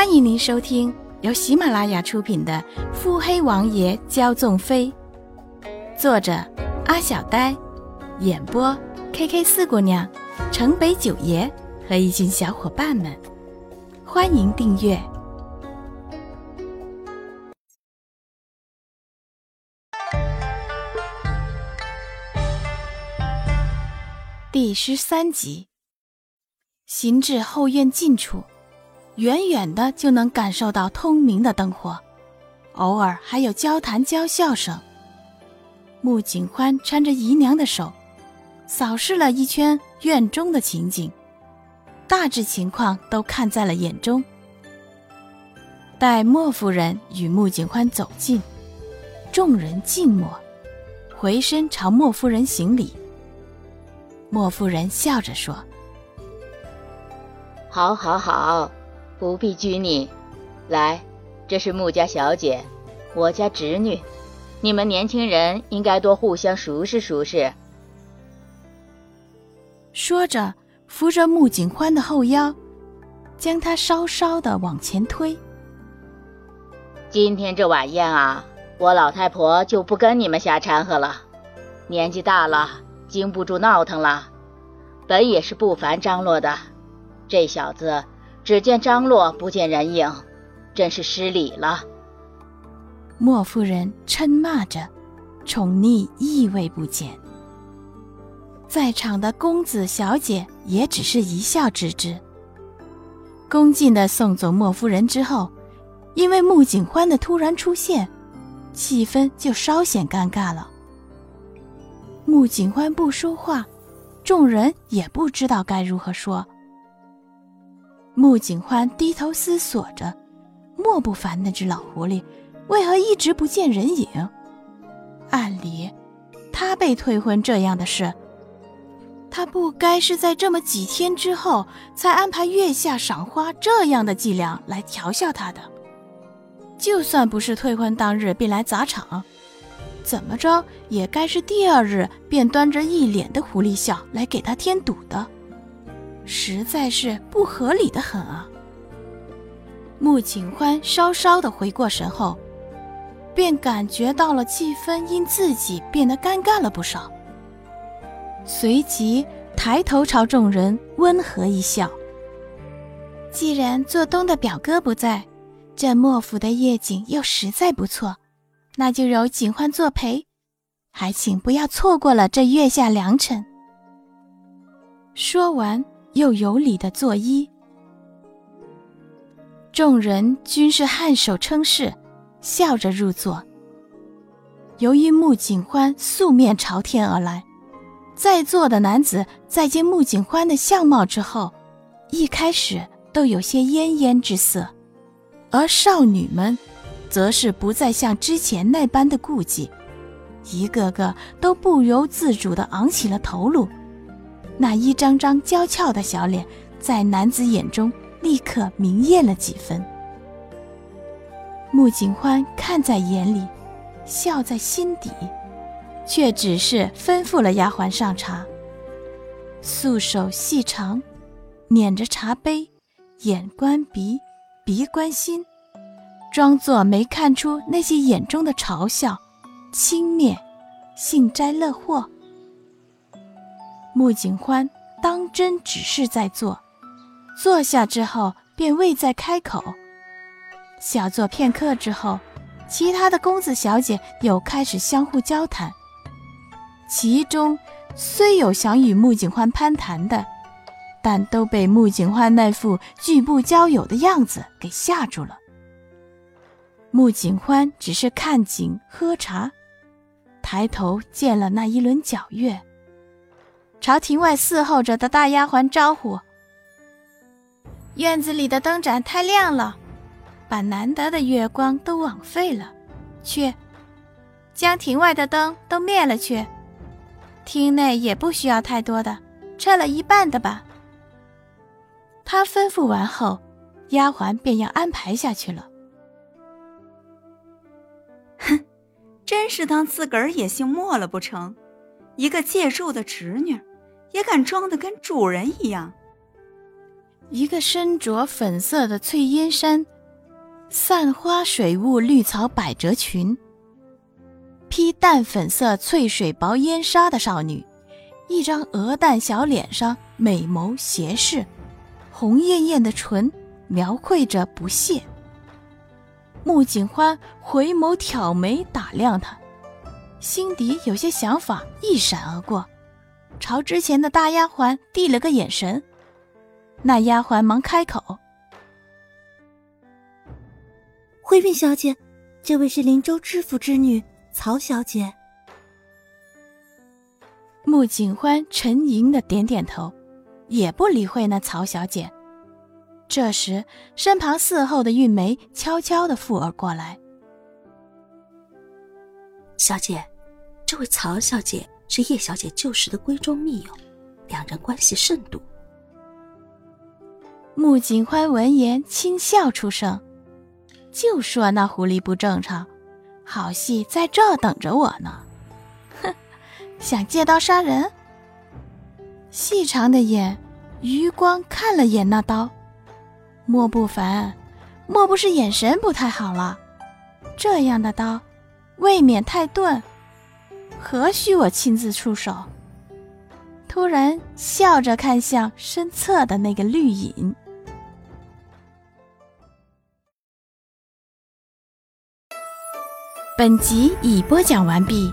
欢迎您收听由喜马拉雅出品的《腹黑王爷骄纵妃》，作者阿小呆，演播 K K 四姑娘、城北九爷和一群小伙伴们。欢迎订阅第十三集。行至后院近处，远远的就能感受到通明的灯火，偶尔还有交谈娇笑声。穆景欢搀着姨娘的手，扫视了一圈院中的情景，大致情况都看在了眼中。待莫夫人与穆景欢走近，众人静默，回身朝莫夫人行礼。莫夫人笑着说。好，好，好，不必拘泥。来，这是穆家小姐，我家侄女，你们年轻人应该多互相熟识熟识。说着，扶着穆景欢的后腰，将他稍稍的往前推。今天这晚宴啊，我老太婆就不跟你们瞎掺和了。年纪大了，经不住闹腾了。本也是不烦张罗的。这小子只见张洛，不见人影，真是失礼了。莫夫人嗔骂着，宠溺意味不减。在场的公子小姐也只是一笑置之。恭敬的送走莫夫人之后，因为穆景欢的突然出现，气氛就稍显尴尬了。穆景欢不说话，众人也不知道该如何说。穆景欢低头思索着，莫不凡那只老狐狸为何一直不见人影？按理，他被退婚这样的事，他不该是在这么几天之后才安排月下赏花这样的伎俩来调笑他的。就算不是退婚当日便来砸场，怎么着也该是第二日便端着一脸的狐狸笑来给他添堵的。实在是不合理的很啊！穆景欢稍稍的回过神后，便感觉到了气氛因自己变得尴尬了不少。随即抬头朝众人温和一笑：“既然做东的表哥不在，这莫府的夜景又实在不错，那就由景欢作陪，还请不要错过了这月下良辰。”说完。又有礼的作揖，众人均是颔首称是，笑着入座。由于穆景欢素面朝天而来，在座的男子在见穆景欢的相貌之后，一开始都有些恹恹之色，而少女们，则是不再像之前那般的顾忌，一个个都不由自主地昂起了头颅。那一张张娇俏的小脸，在男子眼中立刻明艳了几分。穆景欢看在眼里，笑在心底，却只是吩咐了丫鬟上茶。素手细长，捻着茶杯，眼观鼻，鼻观心，装作没看出那些眼中的嘲笑、轻蔑、幸灾乐祸。穆景欢当真只是在坐，坐下之后便未再开口。小坐片刻之后，其他的公子小姐又开始相互交谈，其中虽有想与穆景欢攀谈的，但都被穆景欢那副拒不交友的样子给吓住了。穆景欢只是看景喝茶，抬头见了那一轮皎月。朝庭外伺候着的大丫鬟招呼：“院子里的灯盏太亮了，把难得的月光都枉费了。去，将庭外的灯都灭了去。厅内也不需要太多的，撤了一半的吧。”他吩咐完后，丫鬟便要安排下去了。哼，真是当自个儿也姓莫了不成？一个借住的侄女。也敢装的跟主人一样，一个身着粉色的翠烟衫、散花水雾绿草百褶裙、披淡粉色翠水薄烟纱的少女，一张鹅蛋小脸上美眸斜视，红艳艳的唇描绘着不屑。穆景欢回眸挑眉打量她，心底有些想法一闪而过，朝之前的大丫鬟递了个眼神。那丫鬟忙开口：“回禀小姐，这位是林州知府之女曹小姐。”穆景欢沉吟的点点头，也不理会那曹小姐。这时，身旁伺候的玉梅悄悄的附耳过来：“小姐，这位曹小姐是叶小姐旧时的闺中密友，两人关系甚笃。”穆景欢闻言轻笑出声，就说那狐狸不正常，好戏在这等着我呢。哼，想借刀杀人？细长的眼余光看了眼那刀，莫不凡，莫不是眼神不太好了？这样的刀，未免太钝，何须我亲自出手？突然笑着看向身侧的那个绿影。本集已播讲完毕。